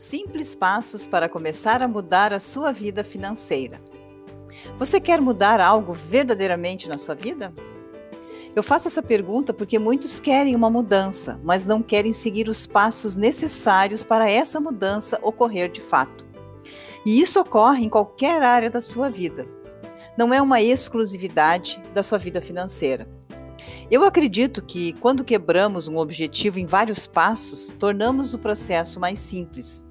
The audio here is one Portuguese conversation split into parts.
Simples passos para começar a mudar a sua vida financeira. Você quer mudar algo verdadeiramente na sua vida? Eu faço essa pergunta porque muitos querem uma mudança, mas não querem seguir os passos necessários para essa mudança ocorrer de fato. E isso ocorre em qualquer área da sua vida. Não é uma exclusividade da sua vida financeira. Eu acredito que, quando quebramos um objetivo em vários passos, tornamos o processo mais simples.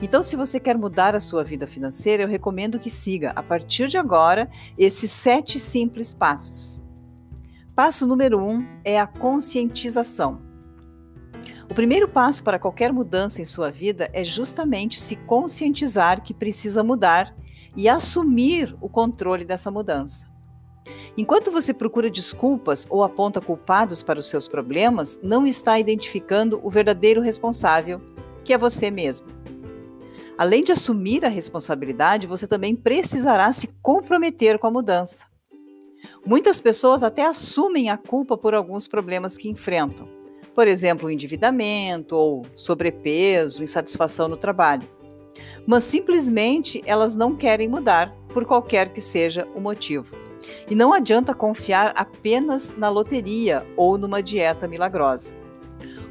Então, se você quer mudar a sua vida financeira, eu recomendo que siga, a partir de agora, esses sete simples passos. Passo número um é a conscientização. O primeiro passo para qualquer mudança em sua vida é justamente se conscientizar que precisa mudar e assumir o controle dessa mudança. Enquanto você procura desculpas ou aponta culpados para os seus problemas, não está identificando o verdadeiro responsável, que é você mesmo. Além de assumir a responsabilidade, você também precisará se comprometer com a mudança. Muitas pessoas até assumem a culpa por alguns problemas que enfrentam, por exemplo, endividamento ou sobrepeso, insatisfação no trabalho. Mas simplesmente elas não querem mudar, por qualquer que seja o motivo. E não adianta confiar apenas na loteria ou numa dieta milagrosa.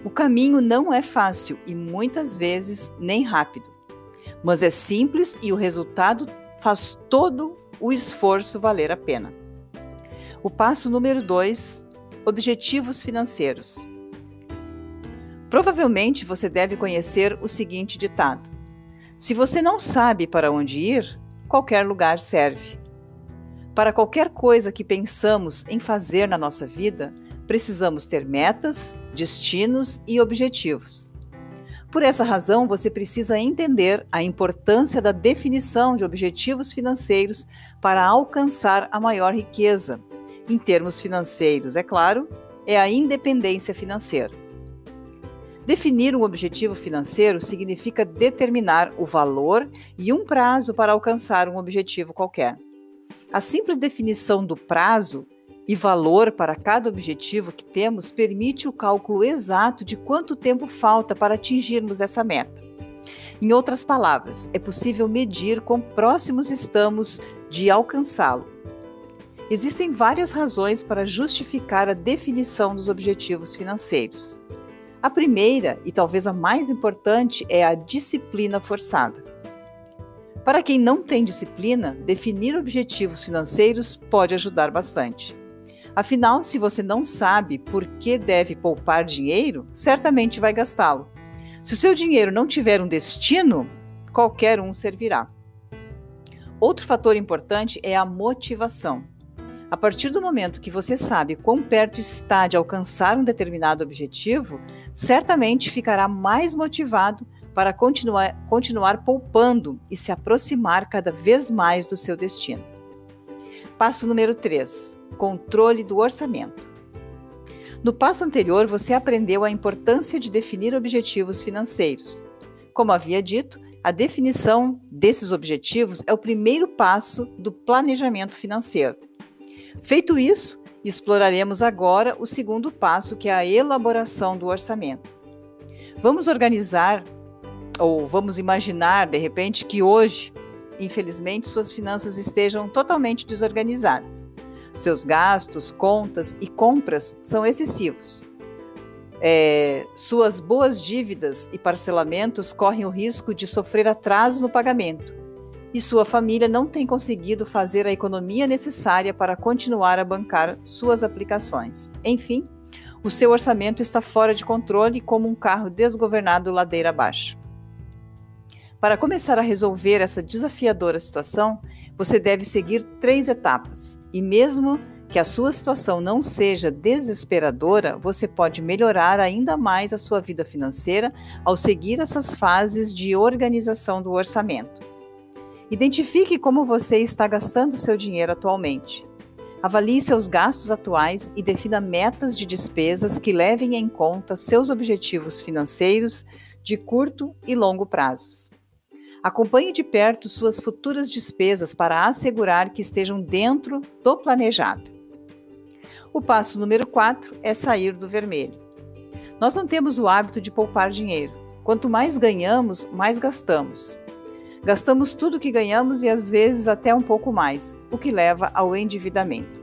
O caminho não é fácil e muitas vezes nem rápido, mas é simples e o resultado faz todo o esforço valer a pena. O passo número 2: objetivos financeiros. Provavelmente você deve conhecer o seguinte ditado: Se você não sabe para onde ir, qualquer lugar serve. Para qualquer coisa que pensamos em fazer na nossa vida, precisamos ter metas, destinos e objetivos. Por essa razão, você precisa entender a importância da definição de objetivos financeiros para alcançar a maior riqueza. Em termos financeiros, é claro, é a independência financeira. Definir um objetivo financeiro significa determinar o valor e um prazo para alcançar um objetivo qualquer. A simples definição do prazo e valor para cada objetivo que temos permite o cálculo exato de quanto tempo falta para atingirmos essa meta. Em outras palavras, é possível medir quão próximos estamos de alcançá-lo. Existem várias razões para justificar a definição dos objetivos financeiros. A primeira, e talvez a mais importante, é a disciplina forçada. Para quem não tem disciplina, definir objetivos financeiros pode ajudar bastante. Afinal, se você não sabe por que deve poupar dinheiro, certamente vai gastá-lo. Se o seu dinheiro não tiver um destino, qualquer um servirá. Outro fator importante é a motivação. A partir do momento que você sabe quão perto está de alcançar um determinado objetivo, certamente ficará mais motivado para continuar, continuar poupando e se aproximar cada vez mais do seu destino. Passo número 3: controle do orçamento. No passo anterior, você aprendeu a importância de definir objetivos financeiros. Como havia dito, a definição desses objetivos é o primeiro passo do planejamento financeiro. Feito isso, exploraremos agora o segundo passo, que é a elaboração do orçamento. Vamos organizar ou vamos imaginar, de repente, que hoje, infelizmente, suas finanças estejam totalmente desorganizadas. Seus gastos, contas e compras são excessivos. É, suas boas dívidas e parcelamentos correm o risco de sofrer atraso no pagamento. E sua família não tem conseguido fazer a economia necessária para continuar a bancar suas aplicações. Enfim, o seu orçamento está fora de controle como um carro desgovernado ladeira abaixo. Para começar a resolver essa desafiadora situação, você deve seguir três etapas. E mesmo que a sua situação não seja desesperadora, você pode melhorar ainda mais a sua vida financeira ao seguir essas fases de organização do orçamento. Identifique como você está gastando seu dinheiro atualmente. Avalie seus gastos atuais e defina metas de despesas que levem em conta seus objetivos financeiros de curto e longo prazos. Acompanhe de perto suas futuras despesas para assegurar que estejam dentro do planejado. O passo número 4 é sair do vermelho. Nós não temos o hábito de poupar dinheiro. Quanto mais ganhamos, mais gastamos. Gastamos tudo que ganhamos e às vezes até um pouco mais, o que leva ao endividamento.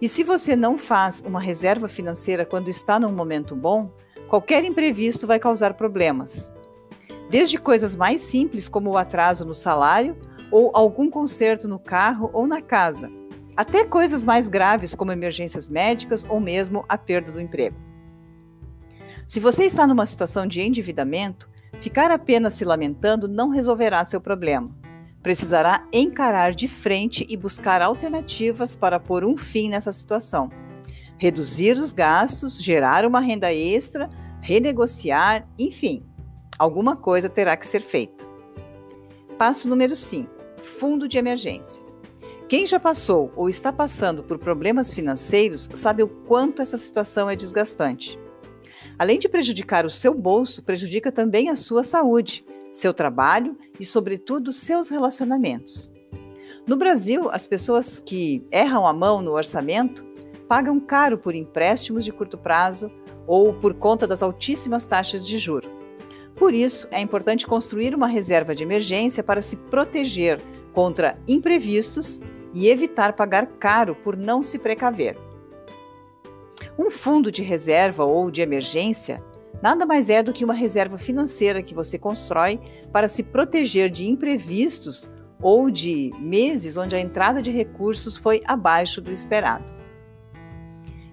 E se você não faz uma reserva financeira quando está num momento bom, qualquer imprevisto vai causar problemas. Desde coisas mais simples como o atraso no salário ou algum conserto no carro ou na casa, até coisas mais graves como emergências médicas ou mesmo a perda do emprego. Se você está numa situação de endividamento, ficar apenas se lamentando não resolverá seu problema. Precisará encarar de frente e buscar alternativas para pôr um fim nessa situação. Reduzir os gastos, gerar uma renda extra, renegociar, enfim, alguma coisa terá que ser feita. Passo número 5: Fundo de emergência. Quem já passou ou está passando por problemas financeiros sabe o quanto essa situação é desgastante. Além de prejudicar o seu bolso, prejudica também a sua saúde, seu trabalho e, sobretudo, seus relacionamentos. No Brasil, as pessoas que erram a mão no orçamento pagam caro por empréstimos de curto prazo ou por conta das altíssimas taxas de juro. Por isso, é importante construir uma reserva de emergência para se proteger contra imprevistos e evitar pagar caro por não se precaver. Um fundo de reserva ou de emergência nada mais é do que uma reserva financeira que você constrói para se proteger de imprevistos ou de meses onde a entrada de recursos foi abaixo do esperado.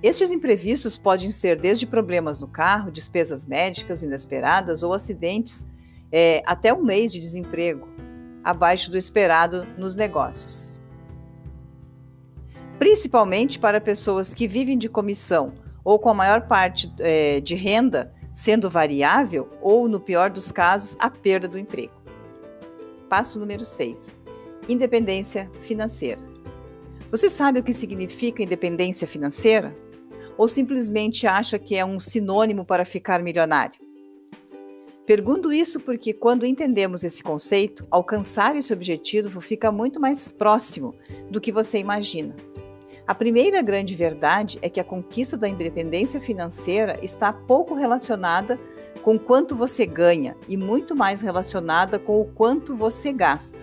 Estes imprevistos podem ser desde problemas no carro, despesas médicas inesperadas ou acidentes, é, até um mês de desemprego, abaixo do esperado nos negócios principalmente para pessoas que vivem de comissão ou com a maior parte é, de renda sendo variável ou, no pior dos casos, a perda do emprego. Passo número 6. Independência financeira. Você sabe o que significa independência financeira? Ou simplesmente acha que é um sinônimo para ficar milionário? Pergunto isso porque, quando entendemos esse conceito, alcançar esse objetivo fica muito mais próximo do que você imagina. A primeira grande verdade é que a conquista da independência financeira está pouco relacionada com quanto você ganha e muito mais relacionada com o quanto você gasta.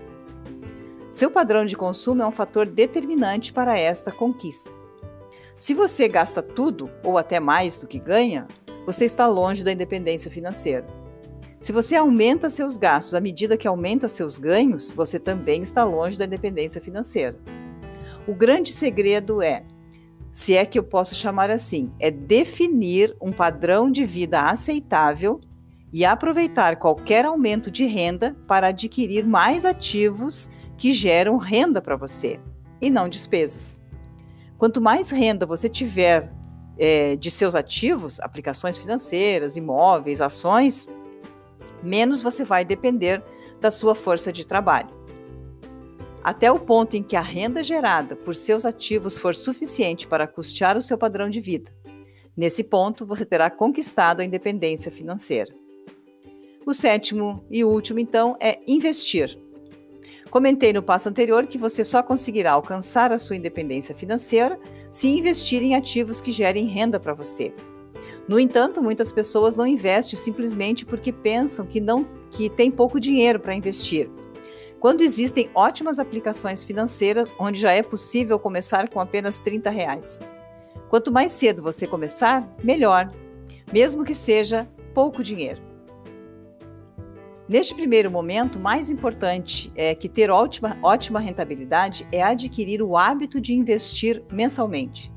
Seu padrão de consumo é um fator determinante para esta conquista. Se você gasta tudo ou até mais do que ganha, você está longe da independência financeira. Se você aumenta seus gastos à medida que aumenta seus ganhos, você também está longe da independência financeira. O grande segredo é, se é que eu posso chamar assim, é definir um padrão de vida aceitável e aproveitar qualquer aumento de renda para adquirir mais ativos que geram renda para você e não despesas. Quanto mais renda você tiver é, de seus ativos, aplicações financeiras, imóveis, ações, menos você vai depender da sua força de trabalho até o ponto em que a renda gerada por seus ativos for suficiente para custear o seu padrão de vida. Nesse ponto, você terá conquistado a independência financeira. O sétimo e último, então, é investir. Comentei no passo anterior que você só conseguirá alcançar a sua independência financeira se investir em ativos que gerem renda para você. No entanto, muitas pessoas não investem simplesmente porque pensam que não que tem pouco dinheiro para investir quando existem ótimas aplicações financeiras onde já é possível começar com apenas 30 reais. Quanto mais cedo você começar, melhor, mesmo que seja pouco dinheiro. Neste primeiro momento, mais importante é que ter ótima, ótima rentabilidade é adquirir o hábito de investir mensalmente.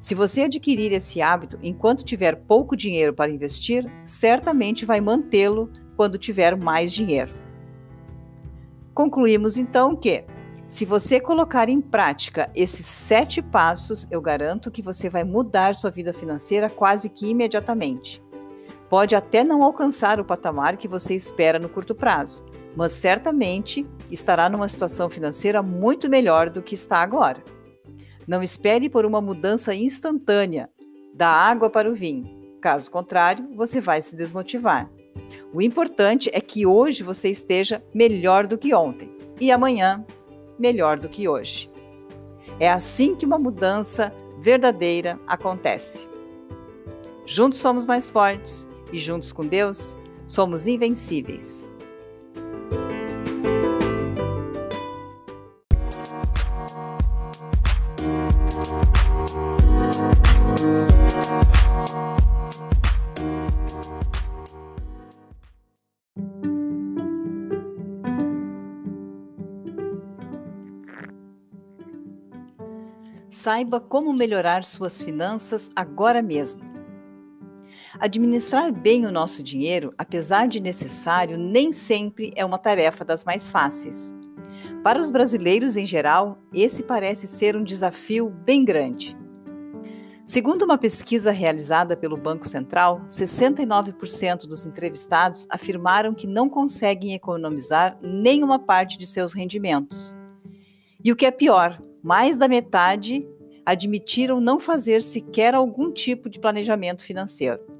Se você adquirir esse hábito enquanto tiver pouco dinheiro para investir, certamente vai mantê-lo quando tiver mais dinheiro. Concluímos então que, se você colocar em prática esses sete passos, eu garanto que você vai mudar sua vida financeira quase que imediatamente. Pode até não alcançar o patamar que você espera no curto prazo, mas certamente estará numa situação financeira muito melhor do que está agora. Não espere por uma mudança instantânea da água para o vinho. Caso contrário, você vai se desmotivar. O importante é que hoje você esteja melhor do que ontem e amanhã melhor do que hoje. É assim que uma mudança verdadeira acontece. Juntos somos mais fortes e juntos com Deus somos invencíveis. Saiba como melhorar suas finanças agora mesmo. Administrar bem o nosso dinheiro, apesar de necessário, nem sempre é uma tarefa das mais fáceis. Para os brasileiros em geral, esse parece ser um desafio bem grande. Segundo uma pesquisa realizada pelo Banco Central, 69% dos entrevistados afirmaram que não conseguem economizar nenhuma parte de seus rendimentos. E o que é pior, mais da metade admitiram não fazer sequer algum tipo de planejamento financeiro.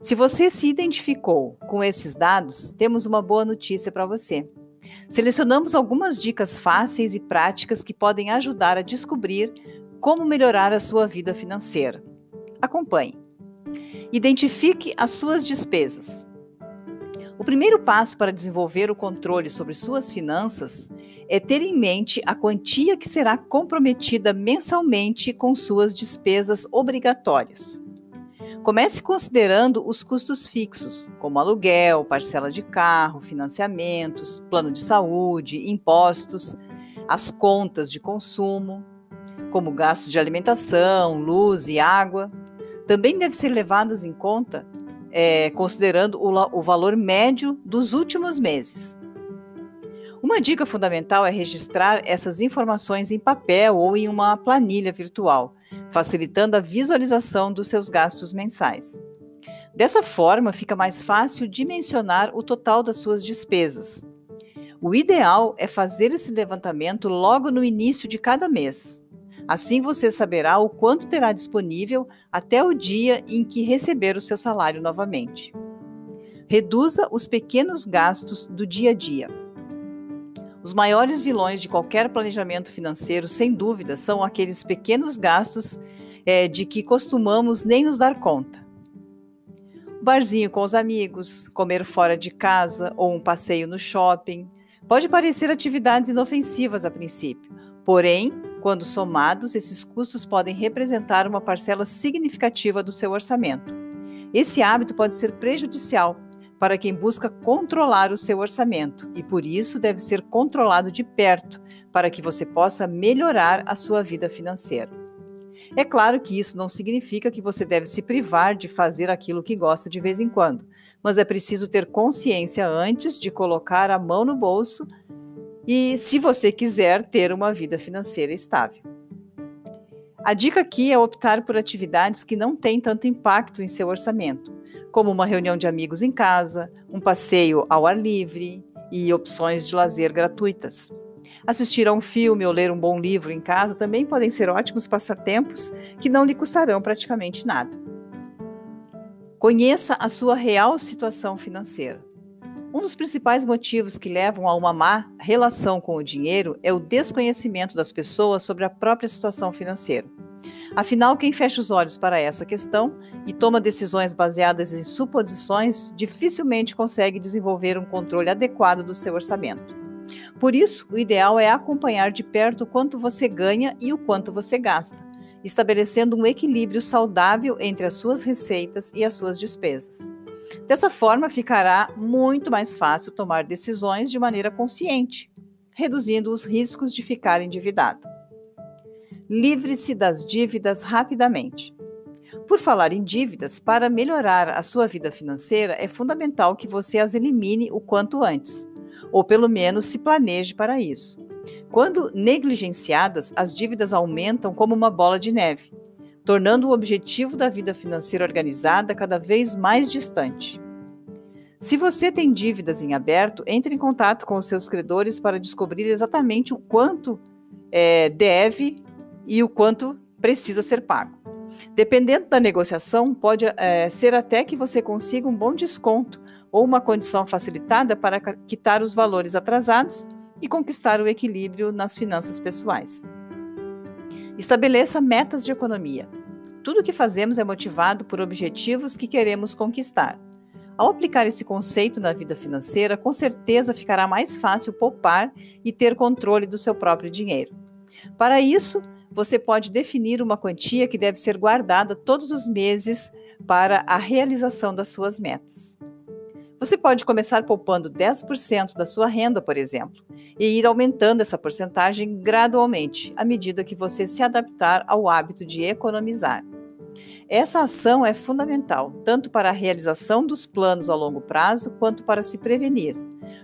Se você se identificou com esses dados, temos uma boa notícia para você. Selecionamos algumas dicas fáceis e práticas que podem ajudar a descobrir como melhorar a sua vida financeira. Acompanhe. Identifique as suas despesas. O primeiro passo para desenvolver o controle sobre suas finanças é ter em mente a quantia que será comprometida mensalmente com suas despesas obrigatórias. Comece considerando os custos fixos, como aluguel, parcela de carro, financiamentos, plano de saúde, impostos, as contas de consumo, como gasto de alimentação, luz e água. Também devem ser levadas em conta é, considerando o, o valor médio dos últimos meses. Uma dica fundamental é registrar essas informações em papel ou em uma planilha virtual, facilitando a visualização dos seus gastos mensais. Dessa forma, fica mais fácil dimensionar o total das suas despesas. O ideal é fazer esse levantamento logo no início de cada mês. Assim você saberá o quanto terá disponível até o dia em que receber o seu salário novamente. Reduza os pequenos gastos do dia a dia. Os maiores vilões de qualquer planejamento financeiro, sem dúvida, são aqueles pequenos gastos é, de que costumamos nem nos dar conta. barzinho com os amigos, comer fora de casa ou um passeio no shopping. Pode parecer atividades inofensivas a princípio, porém, quando somados, esses custos podem representar uma parcela significativa do seu orçamento. Esse hábito pode ser prejudicial para quem busca controlar o seu orçamento e por isso deve ser controlado de perto para que você possa melhorar a sua vida financeira. É claro que isso não significa que você deve se privar de fazer aquilo que gosta de vez em quando, mas é preciso ter consciência antes de colocar a mão no bolso e se você quiser ter uma vida financeira estável. A dica aqui é optar por atividades que não têm tanto impacto em seu orçamento como uma reunião de amigos em casa, um passeio ao ar livre e opções de lazer gratuitas. Assistir a um filme ou ler um bom livro em casa também podem ser ótimos passatempos que não lhe custarão praticamente nada. Conheça a sua real situação financeira. Um dos principais motivos que levam a uma má relação com o dinheiro é o desconhecimento das pessoas sobre a própria situação financeira. Afinal, quem fecha os olhos para essa questão e toma decisões baseadas em suposições dificilmente consegue desenvolver um controle adequado do seu orçamento. Por isso, o ideal é acompanhar de perto o quanto você ganha e o quanto você gasta, estabelecendo um equilíbrio saudável entre as suas receitas e as suas despesas. Dessa forma, ficará muito mais fácil tomar decisões de maneira consciente, reduzindo os riscos de ficar endividado. Livre-se das dívidas rapidamente. Por falar em dívidas, para melhorar a sua vida financeira, é fundamental que você as elimine o quanto antes, ou pelo menos se planeje para isso. Quando negligenciadas, as dívidas aumentam como uma bola de neve, tornando o objetivo da vida financeira organizada cada vez mais distante. Se você tem dívidas em aberto, entre em contato com os seus credores para descobrir exatamente o quanto é, deve e o quanto precisa ser pago. Dependendo da negociação, pode é, ser até que você consiga um bom desconto ou uma condição facilitada para quitar os valores atrasados e conquistar o equilíbrio nas finanças pessoais. Estabeleça metas de economia. Tudo o que fazemos é motivado por objetivos que queremos conquistar. Ao aplicar esse conceito na vida financeira, com certeza ficará mais fácil poupar e ter controle do seu próprio dinheiro. Para isso, você pode definir uma quantia que deve ser guardada todos os meses para a realização das suas metas. Você pode começar poupando 10% da sua renda, por exemplo, e ir aumentando essa porcentagem gradualmente, à medida que você se adaptar ao hábito de economizar. Essa ação é fundamental, tanto para a realização dos planos a longo prazo, quanto para se prevenir.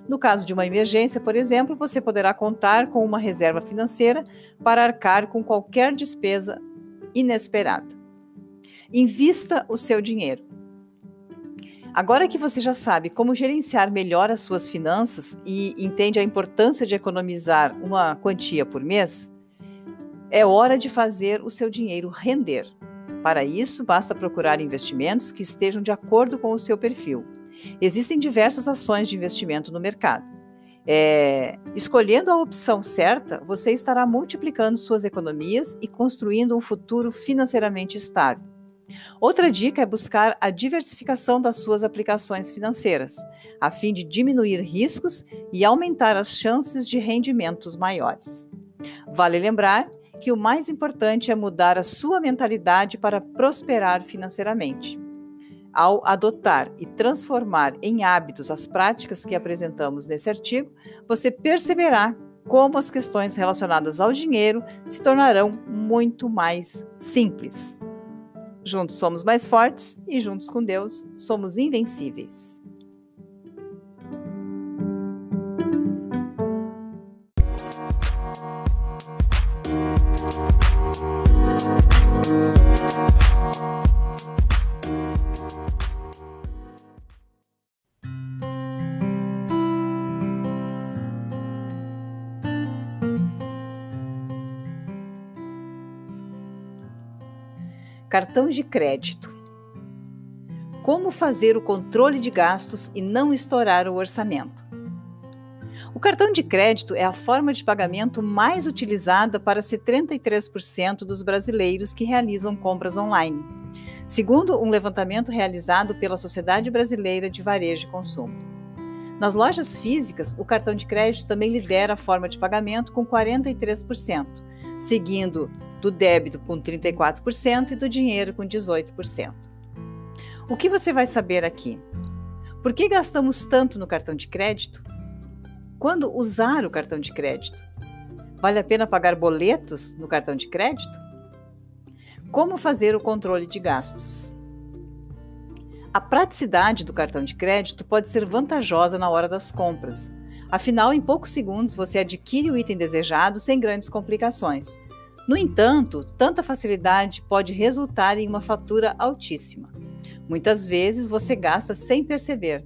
No caso de uma emergência, por exemplo, você poderá contar com uma reserva financeira para arcar com qualquer despesa inesperada. Invista o seu dinheiro. Agora que você já sabe como gerenciar melhor as suas finanças e entende a importância de economizar uma quantia por mês, é hora de fazer o seu dinheiro render. Para isso, basta procurar investimentos que estejam de acordo com o seu perfil. Existem diversas ações de investimento no mercado. É, escolhendo a opção certa, você estará multiplicando suas economias e construindo um futuro financeiramente estável. Outra dica é buscar a diversificação das suas aplicações financeiras, a fim de diminuir riscos e aumentar as chances de rendimentos maiores. Vale lembrar que o mais importante é mudar a sua mentalidade para prosperar financeiramente. Ao adotar e transformar em hábitos as práticas que apresentamos nesse artigo, você perceberá como as questões relacionadas ao dinheiro se tornarão muito mais simples. Juntos somos mais fortes e juntos com Deus somos invencíveis. Cartão de crédito. Como fazer o controle de gastos e não estourar o orçamento? O cartão de crédito é a forma de pagamento mais utilizada para 73% dos brasileiros que realizam compras online, segundo um levantamento realizado pela Sociedade Brasileira de Varejo e Consumo. Nas lojas físicas, o cartão de crédito também lidera a forma de pagamento com 43%, seguindo do débito com 34% e do dinheiro com 18%. O que você vai saber aqui? Por que gastamos tanto no cartão de crédito? Quando usar o cartão de crédito? Vale a pena pagar boletos no cartão de crédito? Como fazer o controle de gastos? A praticidade do cartão de crédito pode ser vantajosa na hora das compras. Afinal, em poucos segundos você adquire o item desejado sem grandes complicações, no entanto, tanta facilidade pode resultar em uma fatura altíssima. Muitas vezes você gasta sem perceber,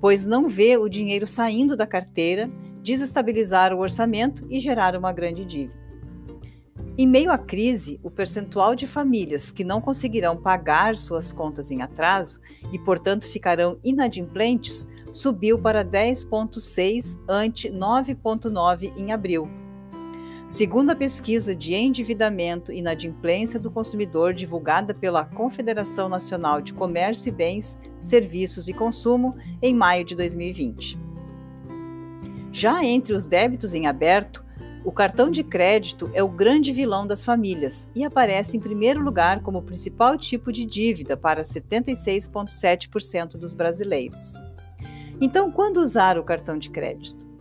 pois não vê o dinheiro saindo da carteira, desestabilizar o orçamento e gerar uma grande dívida. Em meio à crise, o percentual de famílias que não conseguirão pagar suas contas em atraso e, portanto, ficarão inadimplentes subiu para 10,6 ante 9,9 em abril Segundo a pesquisa de endividamento e inadimplência do consumidor divulgada pela Confederação Nacional de Comércio e Bens, Serviços e Consumo em maio de 2020. Já entre os débitos em aberto, o cartão de crédito é o grande vilão das famílias e aparece em primeiro lugar como principal tipo de dívida para 76,7% dos brasileiros. Então, quando usar o cartão de crédito?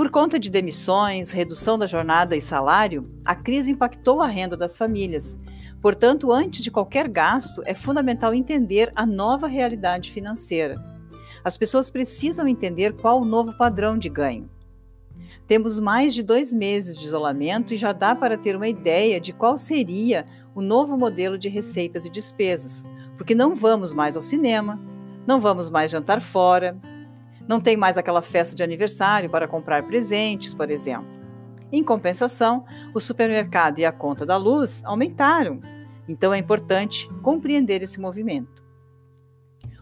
Por conta de demissões, redução da jornada e salário, a crise impactou a renda das famílias. Portanto, antes de qualquer gasto, é fundamental entender a nova realidade financeira. As pessoas precisam entender qual o novo padrão de ganho. Temos mais de dois meses de isolamento e já dá para ter uma ideia de qual seria o novo modelo de receitas e despesas, porque não vamos mais ao cinema, não vamos mais jantar fora, não tem mais aquela festa de aniversário para comprar presentes, por exemplo. Em compensação, o supermercado e a conta da luz aumentaram. Então é importante compreender esse movimento.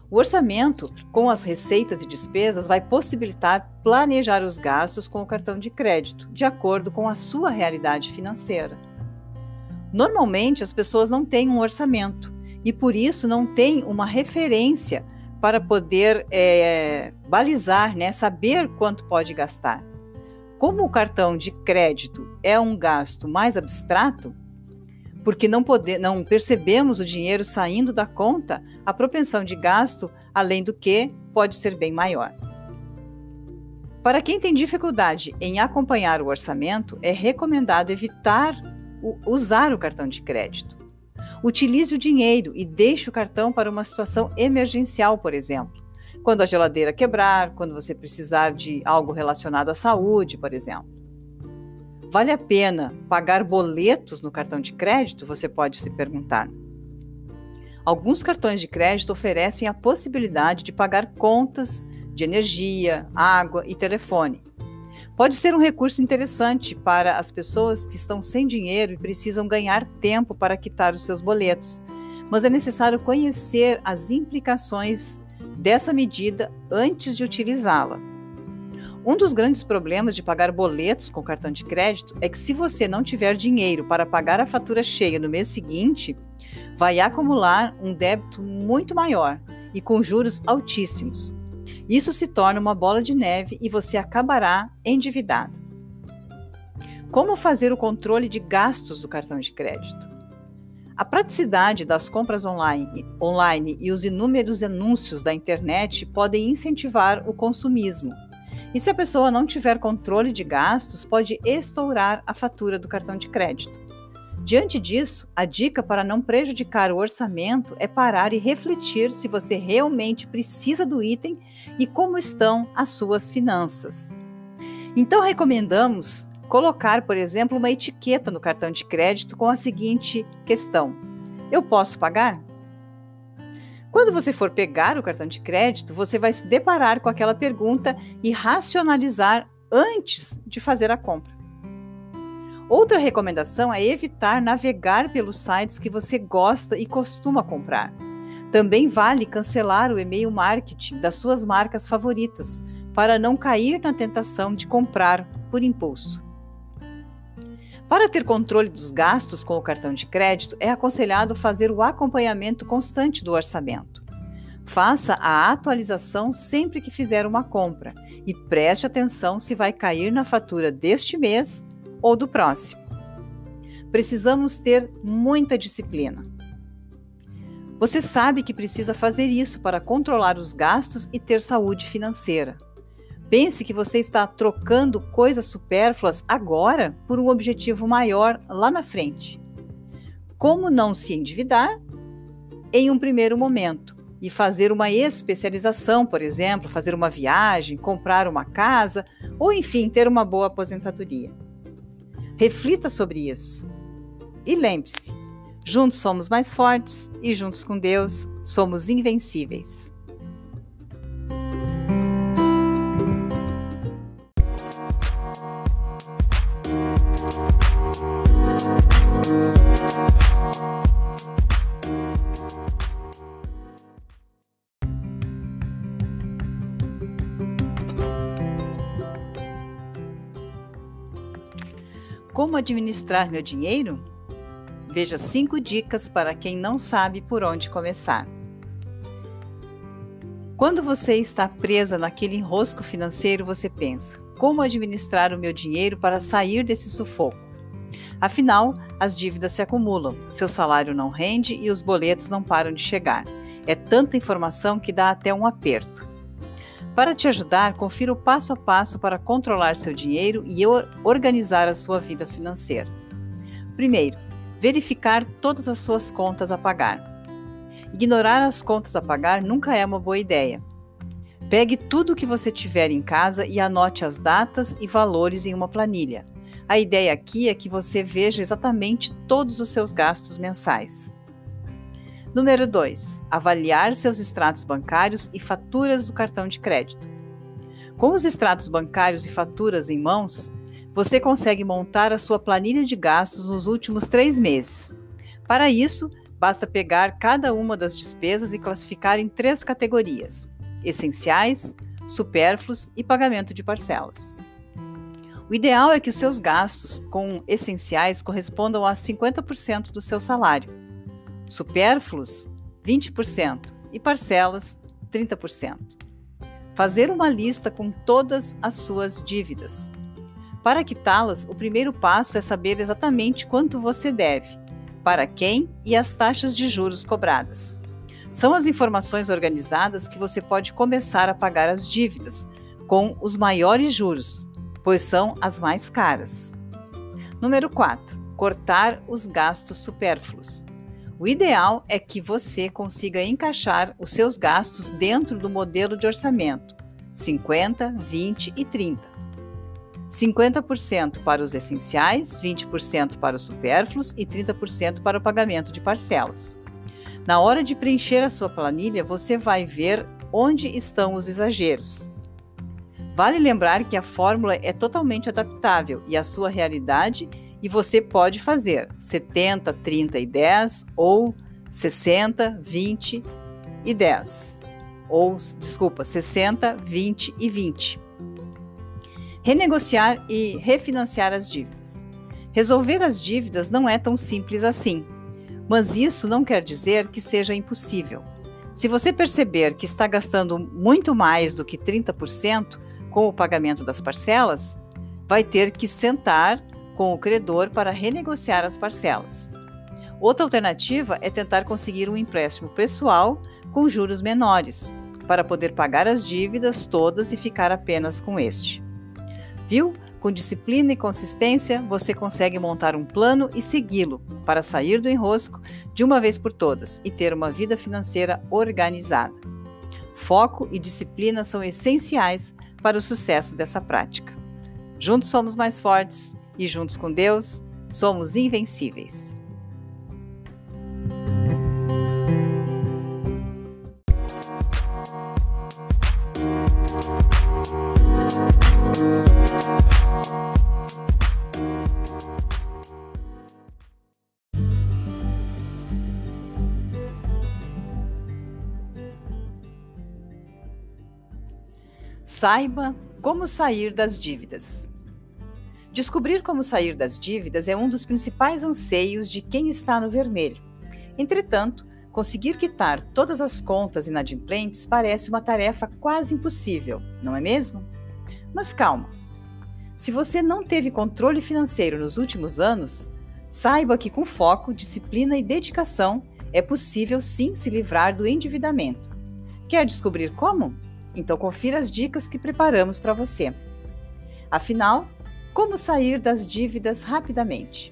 O orçamento, com as receitas e despesas, vai possibilitar planejar os gastos com o cartão de crédito, de acordo com a sua realidade financeira. Normalmente, as pessoas não têm um orçamento e, por isso, não têm uma referência para poder é, balizar, né, saber quanto pode gastar. Como o cartão de crédito é um gasto mais abstrato, porque não, poder, não percebemos o dinheiro saindo da conta, a propensão de gasto, além do que, pode ser bem maior. Para quem tem dificuldade em acompanhar o orçamento, é recomendado evitar usar o cartão de crédito. Utilize o dinheiro e deixe o cartão para uma situação emergencial, por exemplo. Quando a geladeira quebrar, quando você precisar de algo relacionado à saúde, por exemplo. Vale a pena pagar boletos no cartão de crédito? Você pode se perguntar. Alguns cartões de crédito oferecem a possibilidade de pagar contas de energia, água e telefone. Pode ser um recurso interessante para as pessoas que estão sem dinheiro e precisam ganhar tempo para quitar os seus boletos, mas é necessário conhecer as implicações dessa medida antes de utilizá-la. Um dos grandes problemas de pagar boletos com cartão de crédito é que, se você não tiver dinheiro para pagar a fatura cheia no mês seguinte, vai acumular um débito muito maior e com juros altíssimos. Isso se torna uma bola de neve e você acabará endividado. Como fazer o controle de gastos do cartão de crédito? A praticidade das compras online, online e os inúmeros anúncios da internet podem incentivar o consumismo. E se a pessoa não tiver controle de gastos, pode estourar a fatura do cartão de crédito. Diante disso, a dica para não prejudicar o orçamento é parar e refletir se você realmente precisa do item e como estão as suas finanças. Então, recomendamos colocar, por exemplo, uma etiqueta no cartão de crédito com a seguinte questão: Eu posso pagar? Quando você for pegar o cartão de crédito, você vai se deparar com aquela pergunta e racionalizar antes de fazer a compra. Outra recomendação é evitar navegar pelos sites que você gosta e costuma comprar. Também vale cancelar o e-mail marketing das suas marcas favoritas, para não cair na tentação de comprar por impulso. Para ter controle dos gastos com o cartão de crédito, é aconselhado fazer o acompanhamento constante do orçamento. Faça a atualização sempre que fizer uma compra e preste atenção se vai cair na fatura deste mês ou do próximo. Precisamos ter muita disciplina. Você sabe que precisa fazer isso para controlar os gastos e ter saúde financeira. Pense que você está trocando coisas supérfluas agora por um objetivo maior lá na frente. Como não se endividar? Em um primeiro momento, e fazer uma especialização, por exemplo, fazer uma viagem, comprar uma casa ou, enfim, ter uma boa aposentadoria. Reflita sobre isso. E lembre-se: juntos somos mais fortes e juntos com Deus somos invencíveis. Como administrar meu dinheiro? Veja cinco dicas para quem não sabe por onde começar. Quando você está presa naquele enrosco financeiro, você pensa: como administrar o meu dinheiro para sair desse sufoco? Afinal, as dívidas se acumulam, seu salário não rende e os boletos não param de chegar. É tanta informação que dá até um aperto. Para te ajudar, confira o passo a passo para controlar seu dinheiro e organizar a sua vida financeira. Primeiro, verificar todas as suas contas a pagar. Ignorar as contas a pagar nunca é uma boa ideia. Pegue tudo o que você tiver em casa e anote as datas e valores em uma planilha. A ideia aqui é que você veja exatamente todos os seus gastos mensais. Número 2. Avaliar seus extratos bancários e faturas do cartão de crédito. Com os extratos bancários e faturas em mãos, você consegue montar a sua planilha de gastos nos últimos três meses. Para isso, basta pegar cada uma das despesas e classificar em três categorias: essenciais, supérfluos e pagamento de parcelas. O ideal é que os seus gastos com essenciais correspondam a 50% do seu salário supérfluos 20% e parcelas 30%. Fazer uma lista com todas as suas dívidas. Para quitá-las, o primeiro passo é saber exatamente quanto você deve, para quem e as taxas de juros cobradas. São as informações organizadas que você pode começar a pagar as dívidas, com os maiores juros, pois são as mais caras. Número 4. Cortar os gastos supérfluos. O ideal é que você consiga encaixar os seus gastos dentro do modelo de orçamento 50, 20 e 30. 50% para os essenciais, 20% para os supérfluos e 30% para o pagamento de parcelas. Na hora de preencher a sua planilha, você vai ver onde estão os exageros. Vale lembrar que a fórmula é totalmente adaptável e à sua realidade e você pode fazer 70, 30 e 10 ou 60, 20 e 10. Ou, desculpa, 60, 20 e 20. Renegociar e refinanciar as dívidas. Resolver as dívidas não é tão simples assim. Mas isso não quer dizer que seja impossível. Se você perceber que está gastando muito mais do que 30% com o pagamento das parcelas, vai ter que sentar com o credor para renegociar as parcelas. Outra alternativa é tentar conseguir um empréstimo pessoal com juros menores, para poder pagar as dívidas todas e ficar apenas com este. Viu? Com disciplina e consistência, você consegue montar um plano e segui-lo para sair do enrosco de uma vez por todas e ter uma vida financeira organizada. Foco e disciplina são essenciais para o sucesso dessa prática. Juntos somos mais fortes e juntos com Deus somos invencíveis. Saiba como sair das dívidas. Descobrir como sair das dívidas é um dos principais anseios de quem está no vermelho. Entretanto, conseguir quitar todas as contas inadimplentes parece uma tarefa quase impossível, não é mesmo? Mas calma! Se você não teve controle financeiro nos últimos anos, saiba que com foco, disciplina e dedicação é possível sim se livrar do endividamento. Quer descobrir como? Então confira as dicas que preparamos para você. Afinal, como sair das dívidas rapidamente?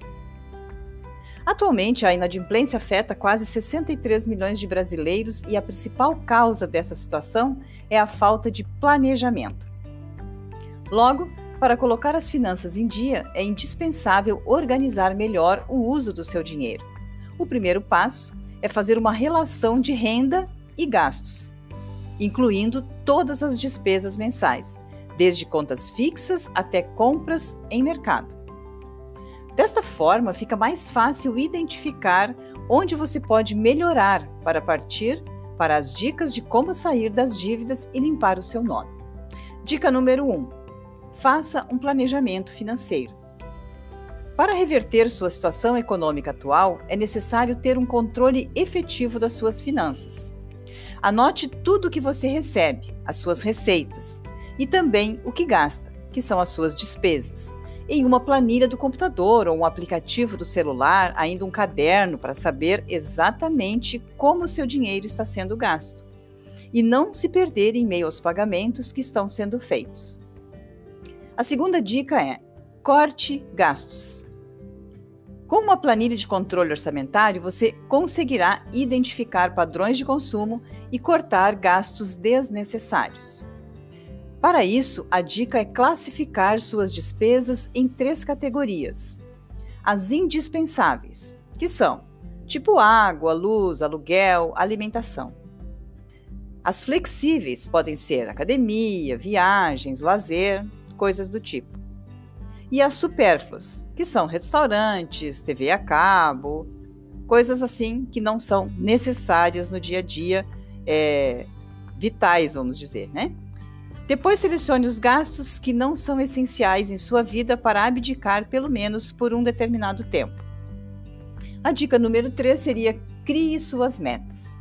Atualmente, a inadimplência afeta quase 63 milhões de brasileiros e a principal causa dessa situação é a falta de planejamento. Logo, para colocar as finanças em dia, é indispensável organizar melhor o uso do seu dinheiro. O primeiro passo é fazer uma relação de renda e gastos incluindo todas as despesas mensais, desde contas fixas até compras em mercado. Desta forma, fica mais fácil identificar onde você pode melhorar para partir para as dicas de como sair das dívidas e limpar o seu nome. Dica número 1: um, faça um planejamento financeiro. Para reverter sua situação econômica atual, é necessário ter um controle efetivo das suas finanças. Anote tudo o que você recebe, as suas receitas, e também o que gasta, que são as suas despesas, em uma planilha do computador ou um aplicativo do celular, ainda um caderno para saber exatamente como o seu dinheiro está sendo gasto. E não se perder em meio aos pagamentos que estão sendo feitos. A segunda dica é: corte gastos. Com uma planilha de controle orçamentário, você conseguirá identificar padrões de consumo e cortar gastos desnecessários. Para isso, a dica é classificar suas despesas em três categorias: as indispensáveis, que são tipo água, luz, aluguel, alimentação. As flexíveis podem ser academia, viagens, lazer, coisas do tipo e as supérfluas, que são restaurantes, TV a cabo, coisas assim que não são necessárias no dia a dia, é, vitais, vamos dizer, né? Depois selecione os gastos que não são essenciais em sua vida para abdicar pelo menos por um determinado tempo. A dica número 3 seria crie suas metas.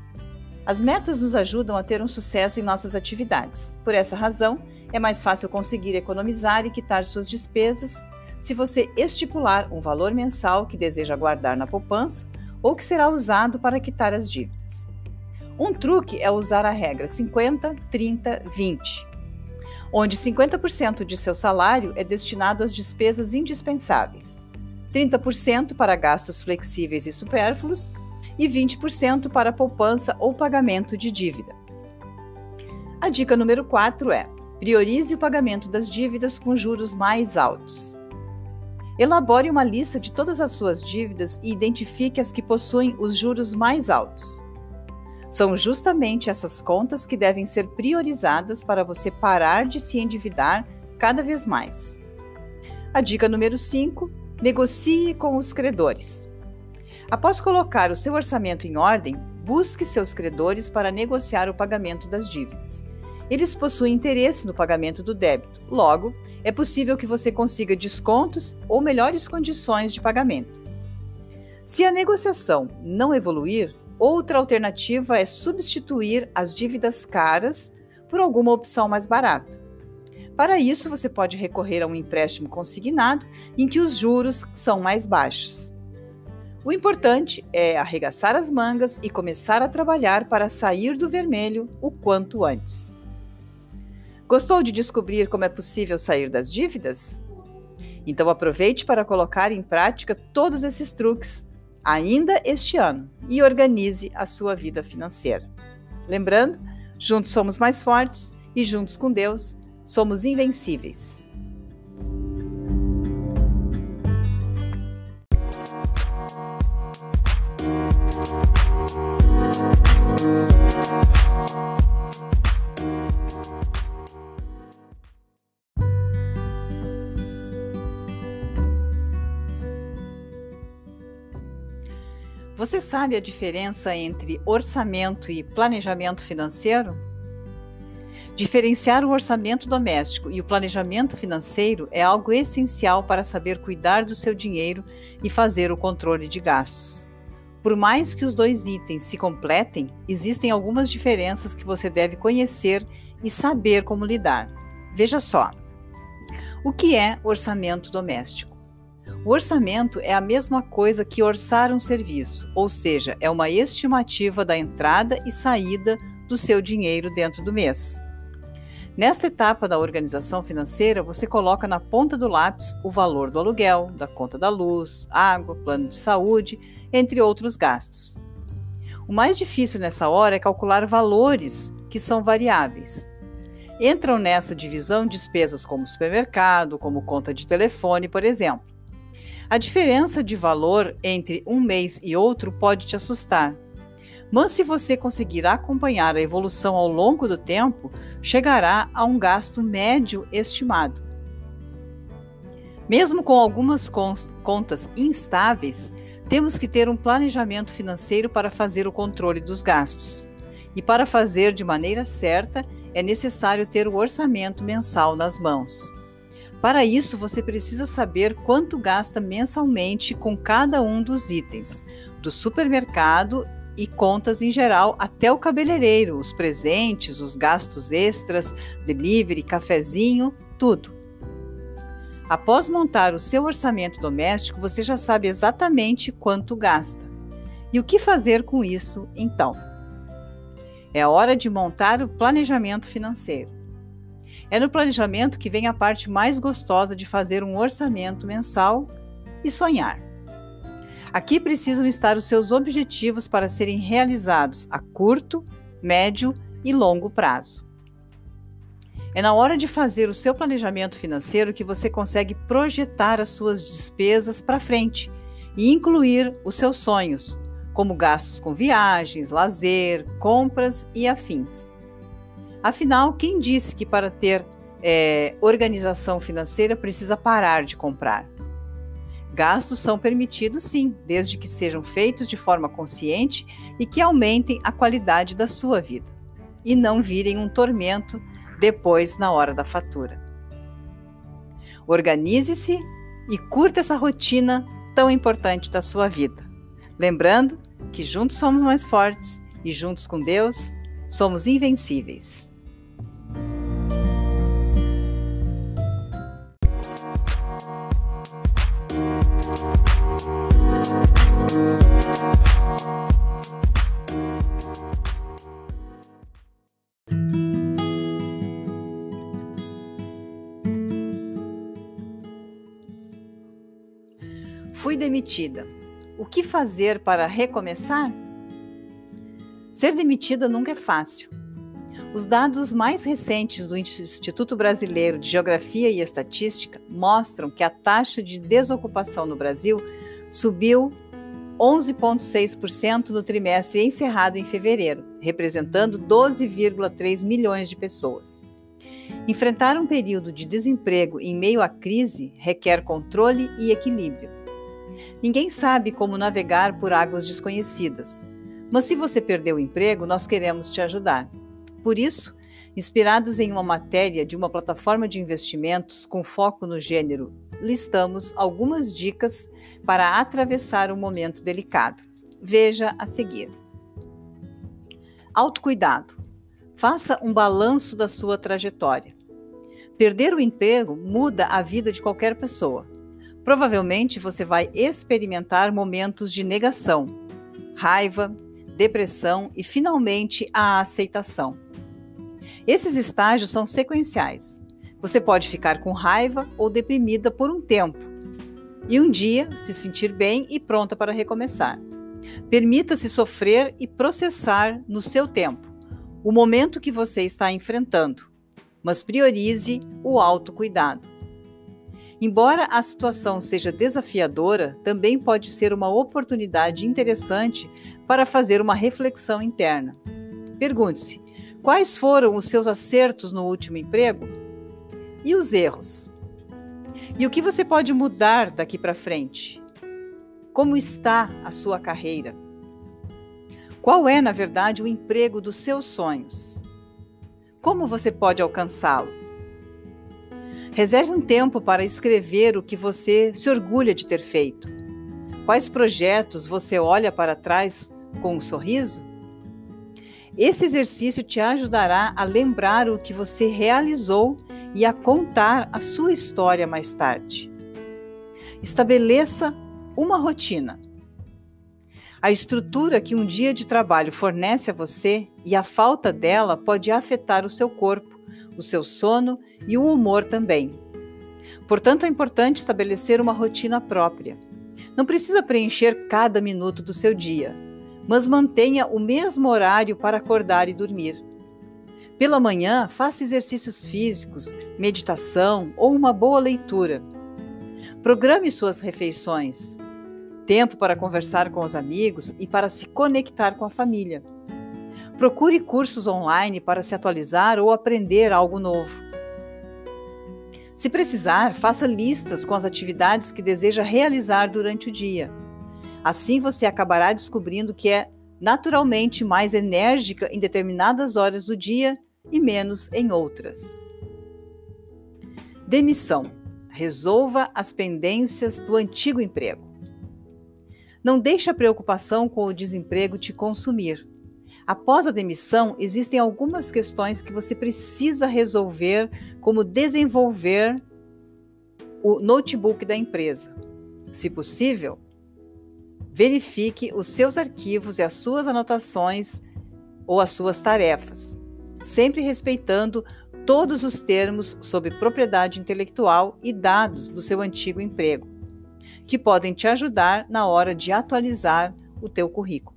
As metas nos ajudam a ter um sucesso em nossas atividades. Por essa razão, é mais fácil conseguir economizar e quitar suas despesas se você estipular um valor mensal que deseja guardar na poupança ou que será usado para quitar as dívidas. Um truque é usar a regra 50, 30, 20, onde 50% de seu salário é destinado às despesas indispensáveis, 30% para gastos flexíveis e supérfluos e 20% para poupança ou pagamento de dívida. A dica número 4 é: priorize o pagamento das dívidas com juros mais altos. Elabore uma lista de todas as suas dívidas e identifique as que possuem os juros mais altos. São justamente essas contas que devem ser priorizadas para você parar de se endividar cada vez mais. A dica número 5: negocie com os credores. Após colocar o seu orçamento em ordem, busque seus credores para negociar o pagamento das dívidas. Eles possuem interesse no pagamento do débito, logo, é possível que você consiga descontos ou melhores condições de pagamento. Se a negociação não evoluir, outra alternativa é substituir as dívidas caras por alguma opção mais barata. Para isso, você pode recorrer a um empréstimo consignado em que os juros são mais baixos. O importante é arregaçar as mangas e começar a trabalhar para sair do vermelho o quanto antes. Gostou de descobrir como é possível sair das dívidas? Então aproveite para colocar em prática todos esses truques ainda este ano e organize a sua vida financeira. Lembrando, juntos somos mais fortes e juntos com Deus somos invencíveis. Você sabe a diferença entre orçamento e planejamento financeiro? Diferenciar o orçamento doméstico e o planejamento financeiro é algo essencial para saber cuidar do seu dinheiro e fazer o controle de gastos. Por mais que os dois itens se completem, existem algumas diferenças que você deve conhecer e saber como lidar. Veja só. O que é orçamento doméstico? O orçamento é a mesma coisa que orçar um serviço, ou seja, é uma estimativa da entrada e saída do seu dinheiro dentro do mês. Nesta etapa da organização financeira, você coloca na ponta do lápis o valor do aluguel, da conta da luz, água, plano de saúde, entre outros gastos. O mais difícil nessa hora é calcular valores que são variáveis. Entram nessa divisão despesas como supermercado, como conta de telefone, por exemplo. A diferença de valor entre um mês e outro pode te assustar. Mas se você conseguir acompanhar a evolução ao longo do tempo, chegará a um gasto médio estimado. Mesmo com algumas contas instáveis, temos que ter um planejamento financeiro para fazer o controle dos gastos. E para fazer de maneira certa, é necessário ter o orçamento mensal nas mãos. Para isso, você precisa saber quanto gasta mensalmente com cada um dos itens, do supermercado e contas em geral, até o cabeleireiro, os presentes, os gastos extras, delivery, cafezinho, tudo. Após montar o seu orçamento doméstico, você já sabe exatamente quanto gasta. E o que fazer com isso então? É hora de montar o planejamento financeiro. É no planejamento que vem a parte mais gostosa de fazer um orçamento mensal e sonhar. Aqui precisam estar os seus objetivos para serem realizados a curto, médio e longo prazo. É na hora de fazer o seu planejamento financeiro que você consegue projetar as suas despesas para frente e incluir os seus sonhos, como gastos com viagens, lazer, compras e afins. Afinal, quem disse que para ter é, organização financeira precisa parar de comprar? Gastos são permitidos sim, desde que sejam feitos de forma consciente e que aumentem a qualidade da sua vida e não virem um tormento depois na hora da fatura. Organize-se e curta essa rotina tão importante da sua vida. Lembrando que juntos somos mais fortes e juntos com Deus, somos invencíveis. Fui demitida. O que fazer para recomeçar? Ser demitida nunca é fácil. Os dados mais recentes do Instituto Brasileiro de Geografia e Estatística mostram que a taxa de desocupação no Brasil subiu 11,6% no trimestre encerrado em fevereiro, representando 12,3 milhões de pessoas. Enfrentar um período de desemprego em meio à crise requer controle e equilíbrio. Ninguém sabe como navegar por águas desconhecidas. Mas se você perdeu o emprego, nós queremos te ajudar. Por isso, inspirados em uma matéria de uma plataforma de investimentos com foco no gênero, listamos algumas dicas para atravessar um momento delicado. Veja a seguir. Autocuidado. Faça um balanço da sua trajetória. Perder o emprego muda a vida de qualquer pessoa. Provavelmente você vai experimentar momentos de negação, raiva, depressão e, finalmente, a aceitação. Esses estágios são sequenciais. Você pode ficar com raiva ou deprimida por um tempo e um dia se sentir bem e pronta para recomeçar. Permita-se sofrer e processar no seu tempo o momento que você está enfrentando, mas priorize o autocuidado. Embora a situação seja desafiadora, também pode ser uma oportunidade interessante para fazer uma reflexão interna. Pergunte-se: quais foram os seus acertos no último emprego? E os erros? E o que você pode mudar daqui para frente? Como está a sua carreira? Qual é, na verdade, o emprego dos seus sonhos? Como você pode alcançá-lo? Reserve um tempo para escrever o que você se orgulha de ter feito. Quais projetos você olha para trás com um sorriso? Esse exercício te ajudará a lembrar o que você realizou e a contar a sua história mais tarde. Estabeleça uma rotina. A estrutura que um dia de trabalho fornece a você e a falta dela pode afetar o seu corpo o seu sono e o humor também. Portanto, é importante estabelecer uma rotina própria. Não precisa preencher cada minuto do seu dia, mas mantenha o mesmo horário para acordar e dormir. Pela manhã, faça exercícios físicos, meditação ou uma boa leitura. Programe suas refeições, tempo para conversar com os amigos e para se conectar com a família. Procure cursos online para se atualizar ou aprender algo novo. Se precisar, faça listas com as atividades que deseja realizar durante o dia. Assim você acabará descobrindo que é naturalmente mais enérgica em determinadas horas do dia e menos em outras. Demissão. Resolva as pendências do antigo emprego. Não deixe a preocupação com o desemprego te consumir. Após a demissão, existem algumas questões que você precisa resolver, como desenvolver o notebook da empresa. Se possível, verifique os seus arquivos e as suas anotações ou as suas tarefas, sempre respeitando todos os termos sobre propriedade intelectual e dados do seu antigo emprego, que podem te ajudar na hora de atualizar o teu currículo.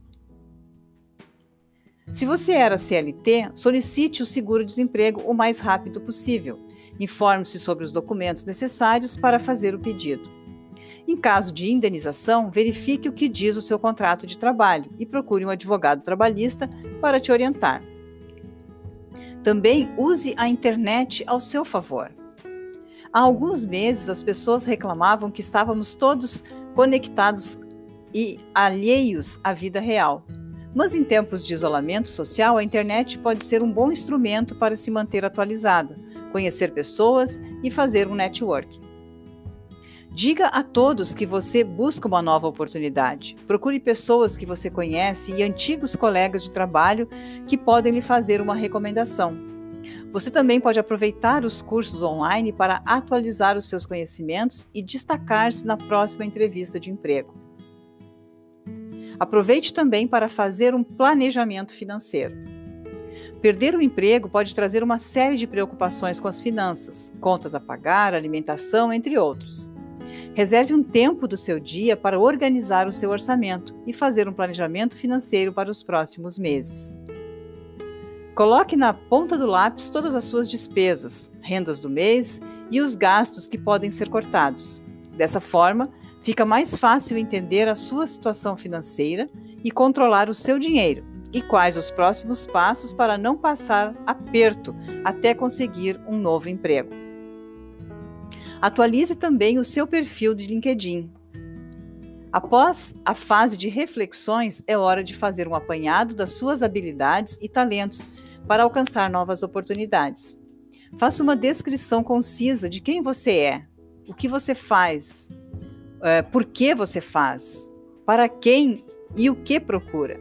Se você era CLT, solicite o seguro-desemprego o mais rápido possível. Informe-se sobre os documentos necessários para fazer o pedido. Em caso de indenização, verifique o que diz o seu contrato de trabalho e procure um advogado trabalhista para te orientar. Também use a internet ao seu favor. Há alguns meses, as pessoas reclamavam que estávamos todos conectados e alheios à vida real. Mas em tempos de isolamento social, a internet pode ser um bom instrumento para se manter atualizada, conhecer pessoas e fazer um network. Diga a todos que você busca uma nova oportunidade. Procure pessoas que você conhece e antigos colegas de trabalho que podem lhe fazer uma recomendação. Você também pode aproveitar os cursos online para atualizar os seus conhecimentos e destacar-se na próxima entrevista de emprego. Aproveite também para fazer um planejamento financeiro. Perder o emprego pode trazer uma série de preocupações com as finanças, contas a pagar, alimentação, entre outros. Reserve um tempo do seu dia para organizar o seu orçamento e fazer um planejamento financeiro para os próximos meses. Coloque na ponta do lápis todas as suas despesas, rendas do mês e os gastos que podem ser cortados. Dessa forma, fica mais fácil entender a sua situação financeira e controlar o seu dinheiro e quais os próximos passos para não passar aperto até conseguir um novo emprego. Atualize também o seu perfil de LinkedIn. Após a fase de reflexões, é hora de fazer um apanhado das suas habilidades e talentos para alcançar novas oportunidades. Faça uma descrição concisa de quem você é, o que você faz, é, por que você faz, para quem e o que procura.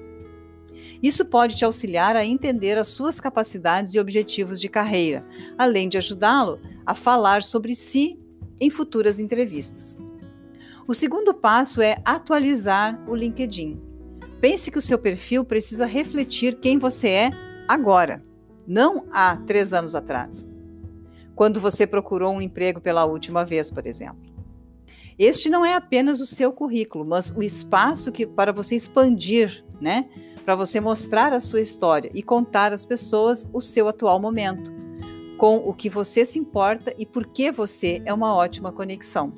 Isso pode te auxiliar a entender as suas capacidades e objetivos de carreira, além de ajudá-lo a falar sobre si em futuras entrevistas. O segundo passo é atualizar o LinkedIn. Pense que o seu perfil precisa refletir quem você é agora, não há três anos atrás, quando você procurou um emprego pela última vez, por exemplo. Este não é apenas o seu currículo, mas o espaço que para você expandir, né? Para você mostrar a sua história e contar às pessoas o seu atual momento com o que você se importa e por que você é uma ótima conexão.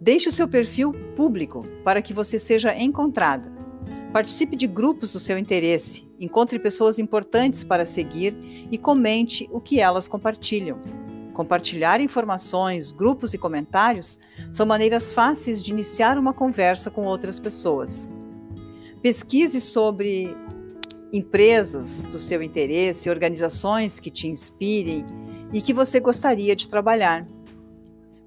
Deixe o seu perfil público para que você seja encontrada. Participe de grupos do seu interesse, encontre pessoas importantes para seguir e comente o que elas compartilham. Compartilhar informações, grupos e comentários são maneiras fáceis de iniciar uma conversa com outras pessoas. Pesquise sobre empresas do seu interesse, organizações que te inspirem e que você gostaria de trabalhar.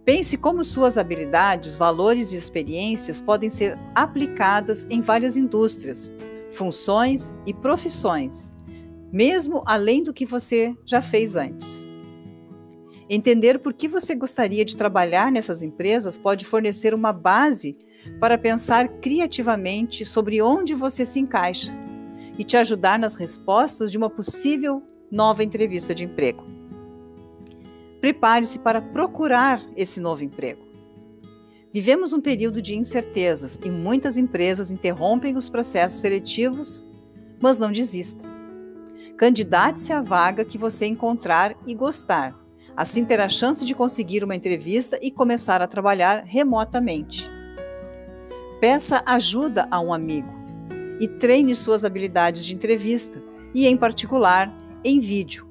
Pense como suas habilidades, valores e experiências podem ser aplicadas em várias indústrias, funções e profissões, mesmo além do que você já fez antes. Entender por que você gostaria de trabalhar nessas empresas pode fornecer uma base para pensar criativamente sobre onde você se encaixa e te ajudar nas respostas de uma possível nova entrevista de emprego. Prepare-se para procurar esse novo emprego. Vivemos um período de incertezas e muitas empresas interrompem os processos seletivos, mas não desista. Candidate-se à vaga que você encontrar e gostar. Assim terá chance de conseguir uma entrevista e começar a trabalhar remotamente. Peça ajuda a um amigo e treine suas habilidades de entrevista, e, em particular, em vídeo.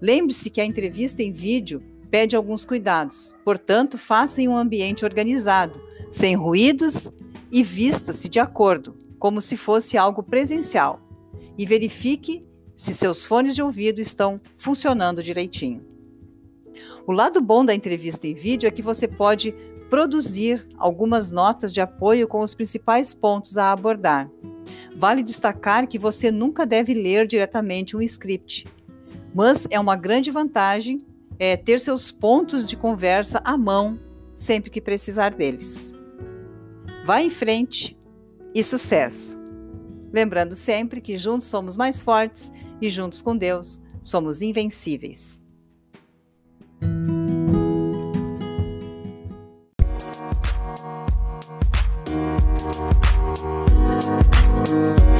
Lembre-se que a entrevista em vídeo pede alguns cuidados, portanto, faça em um ambiente organizado, sem ruídos e vista-se de acordo, como se fosse algo presencial. E verifique se seus fones de ouvido estão funcionando direitinho. O lado bom da entrevista em vídeo é que você pode produzir algumas notas de apoio com os principais pontos a abordar. Vale destacar que você nunca deve ler diretamente um script, mas é uma grande vantagem é, ter seus pontos de conversa à mão sempre que precisar deles. Vá em frente e sucesso! Lembrando sempre que juntos somos mais fortes e juntos com Deus somos invencíveis. Thank